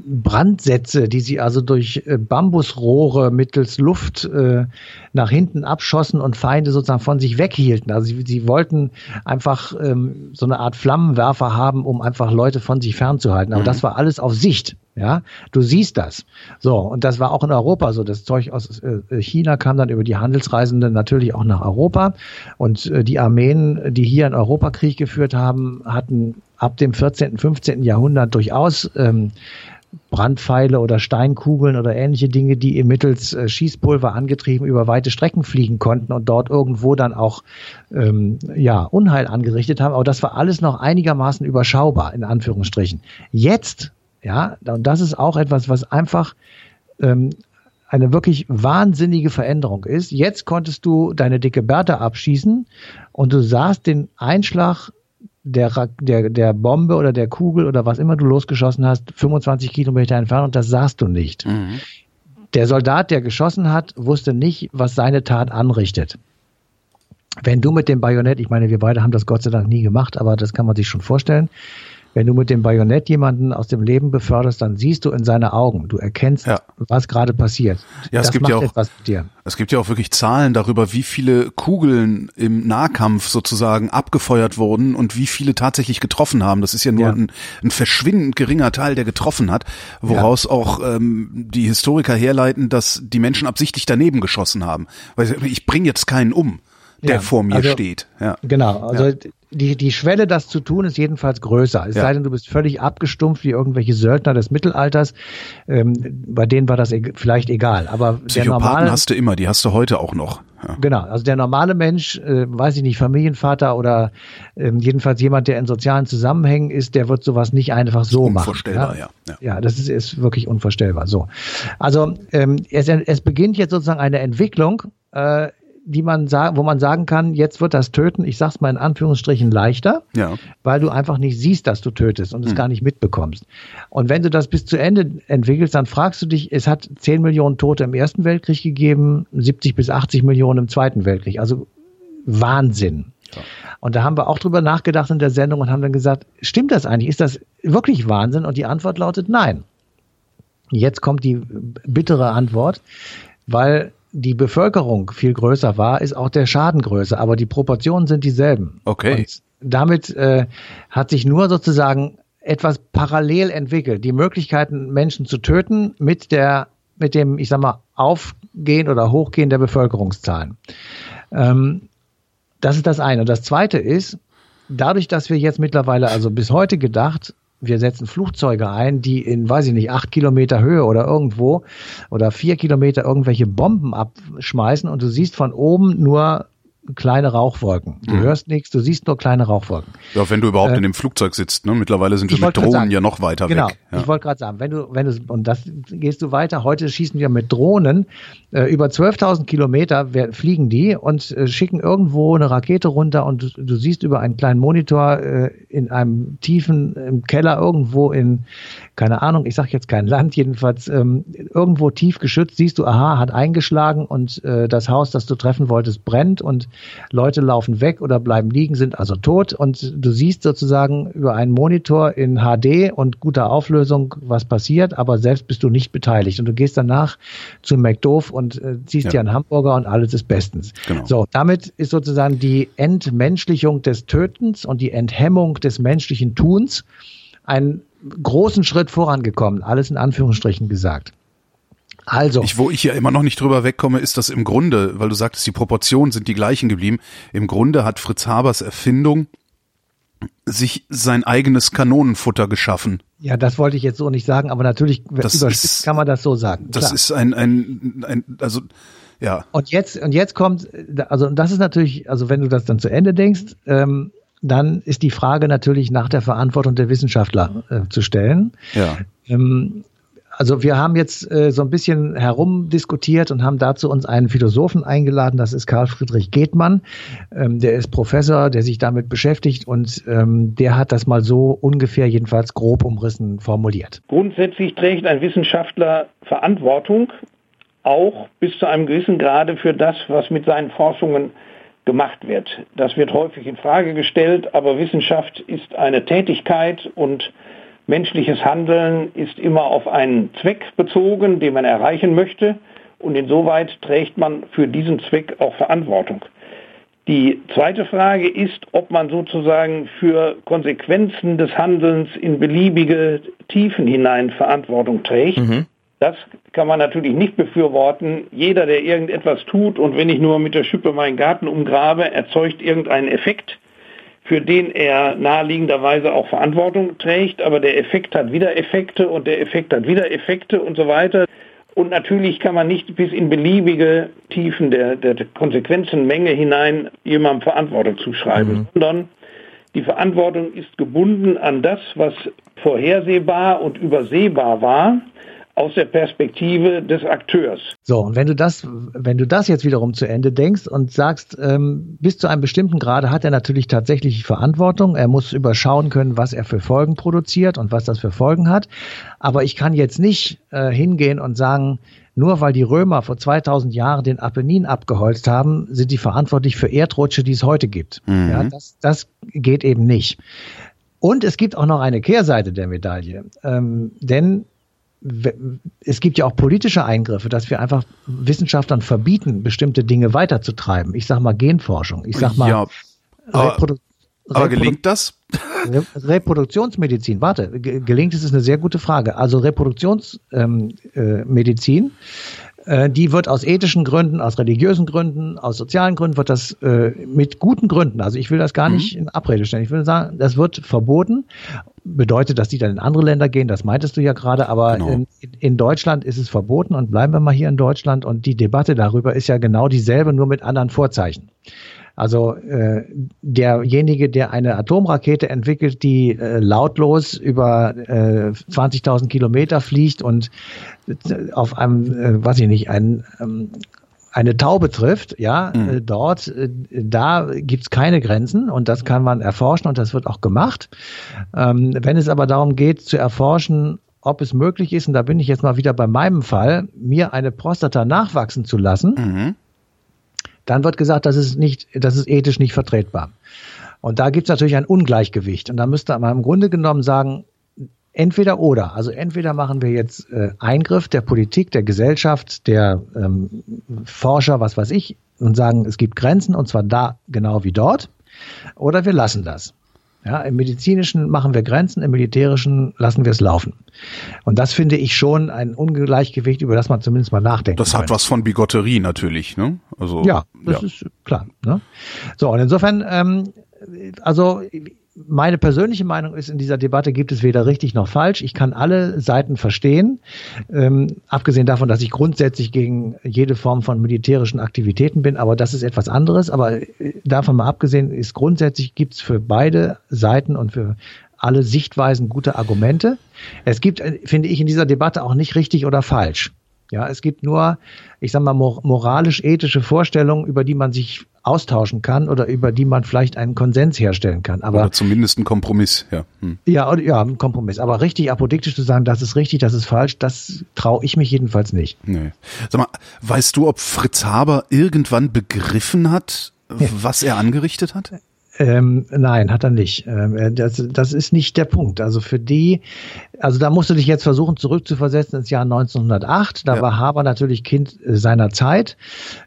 Brandsätze, die sie also durch äh, Bambusrohre mittels Luft äh, nach hinten abschossen und Feinde sozusagen von sich weghielten. Also sie, sie wollten einfach ähm, so eine Art Flammenwerfer haben, um einfach Leute von sich fernzuhalten. Aber mhm. das war alles auf Sicht. Ja, du siehst das. So, und das war auch in Europa so. Das Zeug aus äh, China kam dann über die Handelsreisenden natürlich auch nach Europa. Und äh, die Armeen, die hier in Europa Krieg geführt haben, hatten ab dem 14., 15. Jahrhundert durchaus ähm, Brandpfeile oder Steinkugeln oder ähnliche Dinge, die mittels äh, Schießpulver angetrieben über weite Strecken fliegen konnten und dort irgendwo dann auch ähm, ja, Unheil angerichtet haben. Aber das war alles noch einigermaßen überschaubar, in Anführungsstrichen. Jetzt, ja, und das ist auch etwas, was einfach ähm, eine wirklich wahnsinnige Veränderung ist. Jetzt konntest du deine dicke Bertha abschießen und du sahst den Einschlag der, der, der Bombe oder der Kugel oder was immer du losgeschossen hast, 25 Kilometer entfernt und das sahst du nicht. Mhm. Der Soldat, der geschossen hat, wusste nicht, was seine Tat anrichtet. Wenn du mit dem Bajonett, ich meine, wir beide haben das Gott sei Dank nie gemacht, aber das kann man sich schon vorstellen, wenn du mit dem Bajonett jemanden aus dem Leben beförderst, dann siehst du in seine Augen, du erkennst, ja. was gerade passiert. Ja, das es gibt ja auch, Es gibt ja auch wirklich Zahlen darüber, wie viele Kugeln im Nahkampf sozusagen abgefeuert wurden und wie viele tatsächlich getroffen haben. Das ist ja nur ja. Ein, ein, verschwindend geringer Teil, der getroffen hat, woraus ja. auch ähm, die Historiker herleiten, dass die Menschen absichtlich daneben geschossen haben. Weil ich bringe jetzt keinen um der ja, vor mir also, steht. Ja. Genau, also ja die, die Schwelle, das zu tun, ist jedenfalls größer. Es ja. sei denn, du bist völlig abgestumpft wie irgendwelche Söldner des Mittelalters. Ähm, bei denen war das e vielleicht egal. Aber der normale hast du immer, die hast du heute auch noch. Ja. Genau, also der normale Mensch, äh, weiß ich nicht, Familienvater oder äh, jedenfalls jemand, der in sozialen Zusammenhängen ist, der wird sowas nicht einfach so unvorstellbar, machen. Ja, ja. ja das ist, ist wirklich unvorstellbar. So, also ähm, es, es beginnt jetzt sozusagen eine Entwicklung. Die man sagen, wo man sagen kann, jetzt wird das Töten, ich sag's mal in Anführungsstrichen leichter, ja. weil du einfach nicht siehst, dass du tötest und es hm. gar nicht mitbekommst. Und wenn du das bis zu Ende entwickelst, dann fragst du dich, es hat 10 Millionen Tote im Ersten Weltkrieg gegeben, 70 bis 80 Millionen im Zweiten Weltkrieg. Also Wahnsinn. Ja. Und da haben wir auch drüber nachgedacht in der Sendung und haben dann gesagt, stimmt das eigentlich? Ist das wirklich Wahnsinn? Und die Antwort lautet nein. Jetzt kommt die bittere Antwort, weil die Bevölkerung viel größer war, ist auch der Schaden größer, aber die Proportionen sind dieselben. Okay. Und damit äh, hat sich nur sozusagen etwas parallel entwickelt. Die Möglichkeiten, Menschen zu töten, mit der, mit dem, ich sag mal, Aufgehen oder Hochgehen der Bevölkerungszahlen. Ähm, das ist das eine. Und das zweite ist, dadurch, dass wir jetzt mittlerweile, also bis heute gedacht, wir setzen Flugzeuge ein, die in, weiß ich nicht, acht Kilometer Höhe oder irgendwo oder vier Kilometer irgendwelche Bomben abschmeißen und du siehst von oben nur kleine Rauchwolken. Du mhm. hörst nichts, du siehst nur kleine Rauchwolken. Ja, wenn du überhaupt äh, in dem Flugzeug sitzt, ne? Mittlerweile sind wir mit Drohnen sagen, ja noch weiter genau, weg. Ja. Ich wollte gerade sagen, wenn du, wenn du, und das gehst du weiter, heute schießen wir mit Drohnen, äh, über 12.000 Kilometer fliegen die und äh, schicken irgendwo eine Rakete runter und du, du siehst über einen kleinen Monitor äh, in einem tiefen im Keller irgendwo in, keine Ahnung, ich sag jetzt kein Land, jedenfalls ähm, irgendwo tief geschützt, siehst du, aha, hat eingeschlagen und äh, das Haus, das du treffen wolltest, brennt und Leute laufen weg oder bleiben liegen, sind also tot und du siehst sozusagen über einen Monitor in HD und guter Auflösung, was passiert, aber selbst bist du nicht beteiligt und du gehst danach zum McDoof und äh, ziehst ja. dir einen Hamburger und alles ist bestens. Genau. So, damit ist sozusagen die Entmenschlichung des Tötens und die Enthemmung des menschlichen Tuns einen großen Schritt vorangekommen, alles in Anführungsstrichen gesagt. Also. Ich, wo ich ja immer noch nicht drüber wegkomme, ist, dass im Grunde, weil du sagtest, die Proportionen sind die gleichen geblieben, im Grunde hat Fritz Habers Erfindung sich sein eigenes Kanonenfutter geschaffen. Ja, das wollte ich jetzt so nicht sagen, aber natürlich das ist, kann man das so sagen. Das Klar. ist ein, ein, ein, also, ja. Und jetzt, und jetzt kommt, also, das ist natürlich, also wenn du das dann zu Ende denkst, ähm, dann ist die Frage natürlich nach der Verantwortung der Wissenschaftler äh, zu stellen. Ja. Ähm, also wir haben jetzt äh, so ein bisschen herumdiskutiert und haben dazu uns einen Philosophen eingeladen, das ist Karl Friedrich Gethmann. Ähm, der ist Professor, der sich damit beschäftigt und ähm, der hat das mal so ungefähr jedenfalls grob umrissen formuliert. Grundsätzlich trägt ein Wissenschaftler Verantwortung, auch bis zu einem gewissen Grade für das, was mit seinen Forschungen gemacht wird. Das wird häufig in Frage gestellt, aber Wissenschaft ist eine Tätigkeit und Menschliches Handeln ist immer auf einen Zweck bezogen, den man erreichen möchte und insoweit trägt man für diesen Zweck auch Verantwortung. Die zweite Frage ist, ob man sozusagen für Konsequenzen des Handelns in beliebige Tiefen hinein Verantwortung trägt. Mhm. Das kann man natürlich nicht befürworten. Jeder, der irgendetwas tut und wenn ich nur mit der Schippe meinen Garten umgrabe, erzeugt irgendeinen Effekt, für den er naheliegenderweise auch Verantwortung trägt, aber der Effekt hat wieder Effekte und der Effekt hat wieder Effekte und so weiter. Und natürlich kann man nicht bis in beliebige Tiefen der, der Konsequenzenmenge hinein jemandem Verantwortung zuschreiben, mhm. sondern die Verantwortung ist gebunden an das, was vorhersehbar und übersehbar war aus der Perspektive des Akteurs. So, und wenn du das, wenn du das jetzt wiederum zu Ende denkst und sagst, ähm, bis zu einem bestimmten Grade hat er natürlich tatsächlich Verantwortung. Er muss überschauen können, was er für Folgen produziert und was das für Folgen hat. Aber ich kann jetzt nicht äh, hingehen und sagen, nur weil die Römer vor 2000 Jahren den Apennin abgeholzt haben, sind die verantwortlich für Erdrutsche, die es heute gibt. Mhm. Ja, das, das geht eben nicht. Und es gibt auch noch eine Kehrseite der Medaille. Ähm, denn es gibt ja auch politische Eingriffe, dass wir einfach Wissenschaftlern verbieten, bestimmte Dinge weiterzutreiben. Ich sag mal Genforschung. Ich sag mal ja, aber, aber gelingt das? Reproduktionsmedizin, warte, gelingt es ist eine sehr gute Frage. Also Reproduktionsmedizin, ähm, äh, die wird aus ethischen Gründen, aus religiösen Gründen, aus sozialen Gründen, wird das äh, mit guten Gründen, also ich will das gar mhm. nicht in Abrede stellen, ich will sagen, das wird verboten bedeutet, dass die dann in andere Länder gehen, das meintest du ja gerade, aber genau. in, in, Deutschland ist es verboten und bleiben wir mal hier in Deutschland und die Debatte darüber ist ja genau dieselbe, nur mit anderen Vorzeichen. Also äh, derjenige, der eine Atomrakete entwickelt, die äh, lautlos über äh, 20.000 Kilometer fliegt und äh, auf einem, äh, weiß ich nicht, ein ähm, eine Taube trifft, ja, mhm. Äh, dort, äh, da gibt's keine Grenzen und das kann man erforschen und das wird auch gemacht. Ähm, wenn es aber darum geht zu erforschen, ob es möglich ist, und da bin ich jetzt mal wieder bei meinem Fall, mir eine Prostata nachwachsen zu lassen, mhm. Dann wird gesagt, das ist nicht, das ist ethisch nicht vertretbar. Und da gibt's natürlich ein Ungleichgewicht. Und da müsste man im Grunde genommen sagen, entweder oder. Also entweder machen wir jetzt äh, Eingriff der Politik, der Gesellschaft, der ähm, Forscher, was weiß ich, und sagen, es gibt Grenzen und zwar da genau wie dort, oder wir lassen das. Ja, Im medizinischen machen wir Grenzen, im militärischen lassen wir es laufen. Und das finde ich schon ein Ungleichgewicht, über das man zumindest mal nachdenken Das hat könnte. was von Bigotterie natürlich, ne? Also ja, das ja. ist klar. Ne? So und insofern, ähm, also meine persönliche Meinung ist, in dieser Debatte gibt es weder richtig noch falsch. Ich kann alle Seiten verstehen, ähm, abgesehen davon, dass ich grundsätzlich gegen jede Form von militärischen Aktivitäten bin, aber das ist etwas anderes. Aber äh, davon mal abgesehen ist grundsätzlich gibt es für beide Seiten und für alle Sichtweisen gute Argumente. Es gibt, äh, finde ich, in dieser Debatte auch nicht richtig oder falsch. Ja, es gibt nur, ich sag mal, moralisch-ethische Vorstellungen, über die man sich austauschen kann oder über die man vielleicht einen Konsens herstellen kann. Aber oder zumindest ein Kompromiss, ja. Hm. Ja, ja, ein Kompromiss. Aber richtig apodiktisch zu sagen, das ist richtig, das ist falsch, das traue ich mich jedenfalls nicht. Nee. Sag mal, weißt du, ob Fritz Haber irgendwann begriffen hat, was er angerichtet hat? Ähm, nein, hat er nicht. Ähm, äh, das, das ist nicht der Punkt. Also für die, also da musst du dich jetzt versuchen zurückzuversetzen ins Jahr 1908. Da ja. war Haber natürlich Kind äh, seiner Zeit.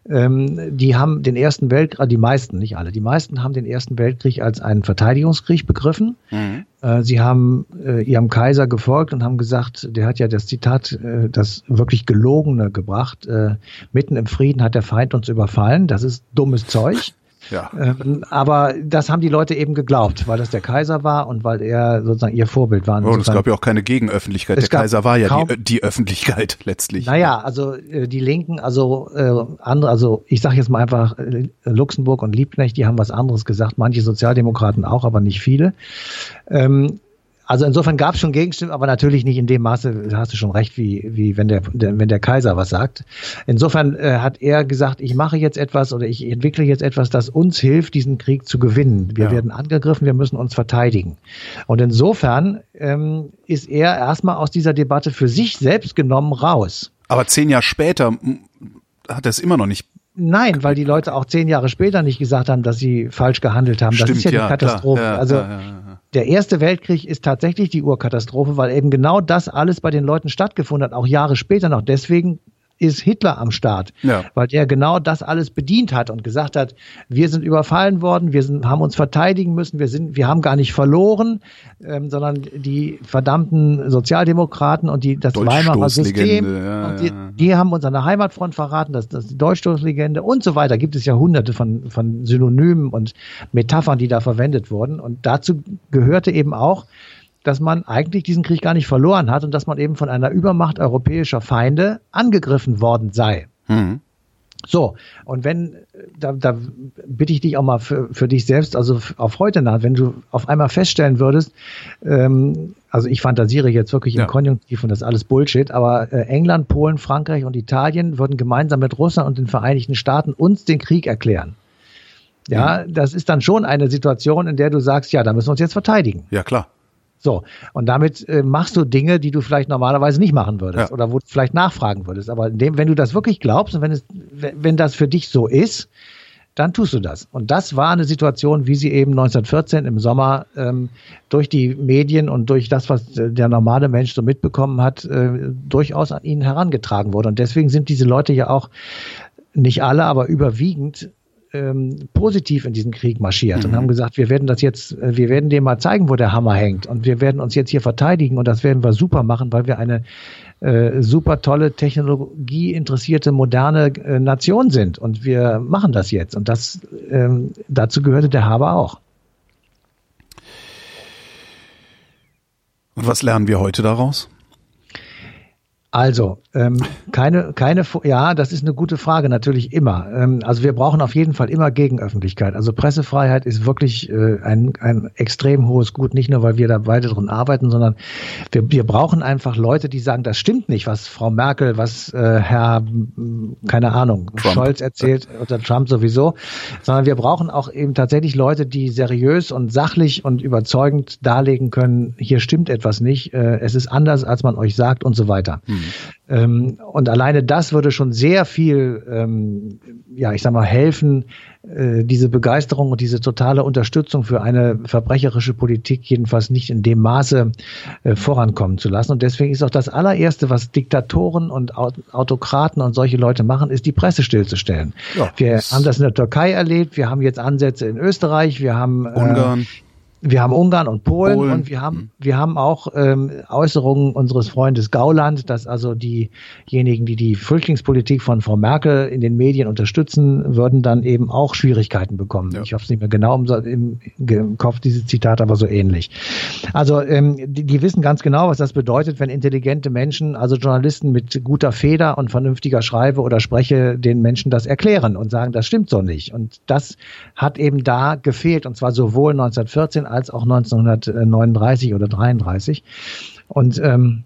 Ähm, die haben den Ersten Weltkrieg, äh, die meisten, nicht alle, die meisten haben den Ersten Weltkrieg als einen Verteidigungskrieg begriffen. Mhm. Äh, sie haben äh, ihrem Kaiser gefolgt und haben gesagt, der hat ja das Zitat, äh, das wirklich gelogene gebracht. Äh, mitten im Frieden hat der Feind uns überfallen. Das ist dummes Zeug. Ja. Ähm, aber das haben die Leute eben geglaubt, weil das der Kaiser war und weil er sozusagen ihr Vorbild war. Oh, und es gab ja auch keine Gegenöffentlichkeit. Der Kaiser war ja die, die, Öffentlichkeit letztlich. Naja, also äh, die Linken, also äh, andere, also ich sage jetzt mal einfach äh, Luxemburg und Liebknecht, die haben was anderes gesagt. Manche Sozialdemokraten auch, aber nicht viele. Ähm, also insofern gab es schon Gegenstimmen, aber natürlich nicht in dem Maße, da hast du schon recht, wie, wie wenn, der, der wenn der Kaiser was sagt. Insofern äh, hat er gesagt, ich mache jetzt etwas oder ich entwickle jetzt etwas, das uns hilft, diesen Krieg zu gewinnen. Wir ja. werden angegriffen, wir müssen uns verteidigen. Und insofern ähm, ist er erstmal aus dieser Debatte für sich selbst genommen raus. Aber zehn Jahre später hat er es immer noch nicht Nein, weil die Leute auch zehn Jahre später nicht gesagt haben, dass sie falsch gehandelt haben. Stimmt, das ist ja, ja die Katastrophe. Ja, also ja, der Erste Weltkrieg ist tatsächlich die Urkatastrophe, weil eben genau das alles bei den Leuten stattgefunden hat, auch Jahre später noch. Deswegen ist Hitler am Start, Ja. weil der genau das alles bedient hat und gesagt hat, wir sind überfallen worden, wir sind, haben uns verteidigen müssen, wir sind, wir haben gar nicht verloren, ähm, sondern die verdammten Sozialdemokraten und die das Weimarer System, ja, und die, die haben uns an der Heimatfront verraten, das, das ist die Deutschstoßlegende und so weiter. Gibt es ja hunderte von, von Synonymen und Metaphern, die da verwendet wurden. Und dazu gehörte eben auch, dass man eigentlich diesen Krieg gar nicht verloren hat und dass man eben von einer Übermacht europäischer Feinde angegriffen worden sei. Mhm. So, und wenn, da, da bitte ich dich auch mal für, für dich selbst, also auf heute nach, wenn du auf einmal feststellen würdest, ähm, also ich fantasiere jetzt wirklich Ja. im Konjunktiv und das ist alles Bullshit, aber äh, England, Polen, Frankreich und Italien würden gemeinsam mit Russland und den Vereinigten Staaten uns den Krieg erklären. Ja, das ist dann schon eine Situation, in der du sagst, ja, da müssen wir uns jetzt verteidigen. Ja, klar. So, und damit äh, machst du Dinge, die du vielleicht normalerweise nicht machen würdest Ja. oder wo du vielleicht nachfragen würdest. Aber dem, wenn du das wirklich glaubst und wenn, es, wenn das für dich so ist, dann tust du das. Und das war eine Situation, wie sie eben 1914 im Sommer ähm, durch die Medien und durch das, was der normale Mensch so mitbekommen hat, äh, durchaus an ihn herangetragen wurde. Und deswegen sind diese Leute ja auch nicht alle, aber überwiegend ähm, positiv in diesen Krieg marschiert und haben gesagt, wir werden das jetzt, äh, wir werden dem mal zeigen, wo der Hammer hängt und wir werden uns jetzt hier verteidigen und das werden wir super machen, weil wir eine äh, super tolle Technologie interessierte moderne äh, Nation sind und wir machen das jetzt und das ähm, dazu gehörte der Haber auch. Und was lernen wir heute daraus? Also, ähm, keine, keine, ja, das ist eine gute Frage, natürlich immer. Ähm, also wir brauchen auf jeden Fall immer Gegenöffentlichkeit. Also Pressefreiheit ist wirklich äh, ein, ein extrem hohes Gut, nicht nur, weil wir da beide drin arbeiten, sondern wir, wir brauchen einfach Leute, die sagen, das stimmt nicht, was Frau Merkel, was äh, Herr, m, keine Ahnung, Trump. Scholz erzählt oder Trump sowieso, sondern wir brauchen auch eben tatsächlich Leute, die seriös und sachlich und überzeugend darlegen können, hier stimmt etwas nicht, äh, es ist anders, als man euch sagt und so weiter. Ähm, und alleine das würde schon sehr viel, ähm, ja, ich sag mal, helfen, äh, diese Begeisterung und diese totale Unterstützung für eine verbrecherische Politik jedenfalls nicht in dem Maße äh, vorankommen zu lassen. Und deswegen ist auch das allererste, was Diktatoren und Au- Autokraten und solche Leute machen, ist die Presse stillzustellen. Ja, wir haben das in der Türkei erlebt, wir haben jetzt Ansätze in Österreich, wir haben äh, Ungarn. Wir haben Ungarn und Polen, Polen. und wir haben, wir haben auch ähm, Äußerungen unseres Freundes Gauland, dass also diejenigen, die die Flüchtlingspolitik von Frau Merkel in den Medien unterstützen, würden dann eben auch Schwierigkeiten bekommen. Ja. Ich habe es nicht mehr genau im, im, im Kopf, dieses Zitat, aber so ähnlich. Also ähm, die, die wissen ganz genau, was das bedeutet, wenn intelligente Menschen, also Journalisten mit guter Feder und vernünftiger Schreibe oder Spreche den Menschen das erklären und sagen, das stimmt so nicht. Und das hat eben da gefehlt, und zwar sowohl 1914 als auch 1939 oder 33. Und ähm,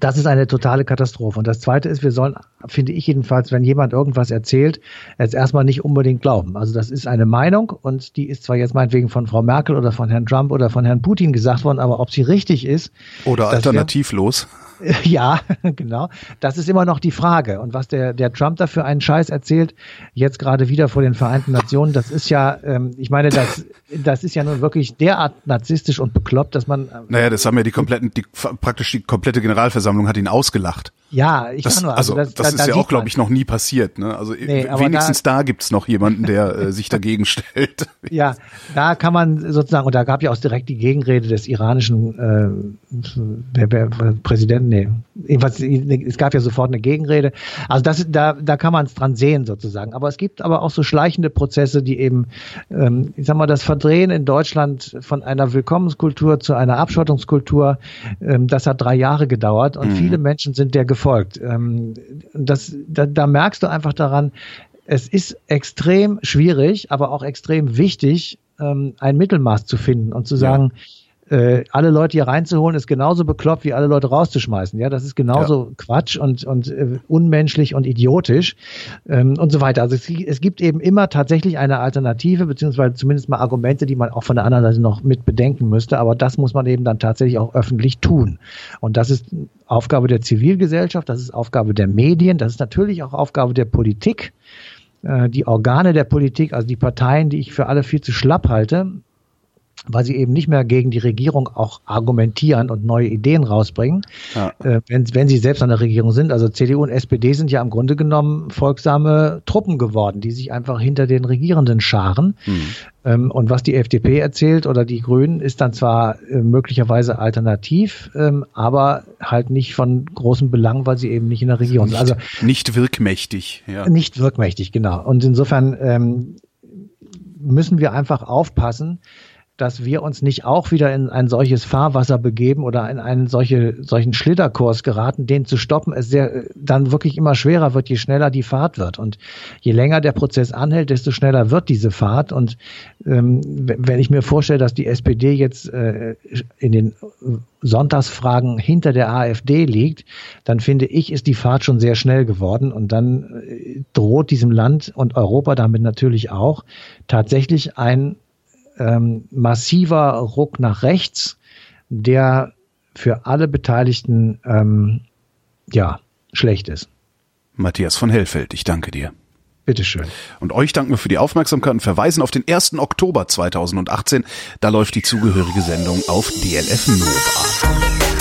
das ist eine totale Katastrophe. Und das Zweite ist, wir sollen, finde ich jedenfalls, wenn jemand irgendwas erzählt, jetzt erstmal nicht unbedingt glauben. Also das ist eine Meinung und die ist zwar jetzt meinetwegen von Frau Merkel oder von Herrn Trump oder von Herrn Putin gesagt worden, aber ob sie richtig ist, Oder das alternativlos. ja, genau. Das ist immer noch die Frage. Und was der, der Trump da für einen Scheiß erzählt, jetzt gerade wieder vor den Vereinten Nationen, das ist ja, ähm, ich meine, das, das ist ja nun wirklich derart narzisstisch und bekloppt, dass man, ähm, Naja, das haben ja die kompletten, die, praktisch die komplette Generalversammlung hat ihn ausgelacht. ja, ich Das, nur, also, das, da- ist da ja auch, glaube ich, noch nie passiert. Ne? Also Nee, wenigstens da, gibt's noch jemanden, der äh, sich dagegen stellt. Ja, da kann man sozusagen, und da gab ja auch direkt die Gegenrede des iranischen äh, Präsidenten, nee, jedenfalls, es gab ja sofort eine Gegenrede. Also das, da, da kann man es dran sehen sozusagen. Aber es gibt aber auch so schleichende Prozesse, die eben, ähm, ich sag mal, das Verdrehen in Deutschland von einer Willkommenskultur zu einer Abschottungskultur, ähm, das hat drei Jahre gedauert und viele Menschen sind der gefolgt. Ähm, das, da, da merkst du einfach daran, es ist extrem schwierig, aber auch extrem wichtig, ähm, ein Mittelmaß zu finden und zu sagen, äh, alle Leute hier reinzuholen, ist genauso bekloppt, wie alle Leute rauszuschmeißen. Ja, das ist genauso Quatsch und, und äh, unmenschlich und idiotisch ähm, und so weiter. Also es, es gibt eben immer tatsächlich eine Alternative, beziehungsweise zumindest mal Argumente, die man auch von der anderen Seite noch mit bedenken müsste. Aber das muss man eben dann tatsächlich auch öffentlich tun. Und das ist Aufgabe der Zivilgesellschaft, das ist Aufgabe der Medien, das ist natürlich auch Aufgabe der Politik äh, die Organe der Politik, also die Parteien, die ich für alle viel zu schlapp halte, weil sie eben nicht mehr gegen die Regierung auch argumentieren und neue Ideen rausbringen, ja. äh, wenn, wenn sie selbst an der Regierung sind. Also CDU und SPD sind ja im Grunde genommen folgsame Truppen geworden, die sich einfach hinter den Regierenden scharen. Mhm. Ähm, und was die FDP erzählt oder die Grünen ist dann zwar äh, möglicherweise alternativ, ähm, aber halt nicht von großem Belang, weil sie eben nicht in der Regierung sind. Also nicht wirkmächtig. Ja. Nicht wirkmächtig, genau. Und insofern ähm, müssen wir einfach aufpassen, dass wir uns nicht auch wieder in ein solches Fahrwasser begeben oder in einen solche, solchen Schlitterkurs geraten, den zu stoppen, es sehr, dann wirklich immer schwerer wird, je schneller die Fahrt wird. Und je länger der Prozess anhält, desto schneller wird diese Fahrt. Und ähm, wenn ich mir vorstelle, dass die SPD jetzt äh, in den Sonntagsfragen hinter der AfD liegt, dann finde ich, ist die Fahrt schon sehr schnell geworden und dann äh, droht diesem Land und Europa damit natürlich auch tatsächlich ein ähm, massiver Ruck nach rechts, der für alle Beteiligten ähm, ja schlecht ist. Matthias von Hellfeld, ich danke dir. Bitteschön. Und euch danken wir für die Aufmerksamkeit und verweisen auf den 1. Oktober 2018. Da läuft die zugehörige Sendung auf DLF Nova.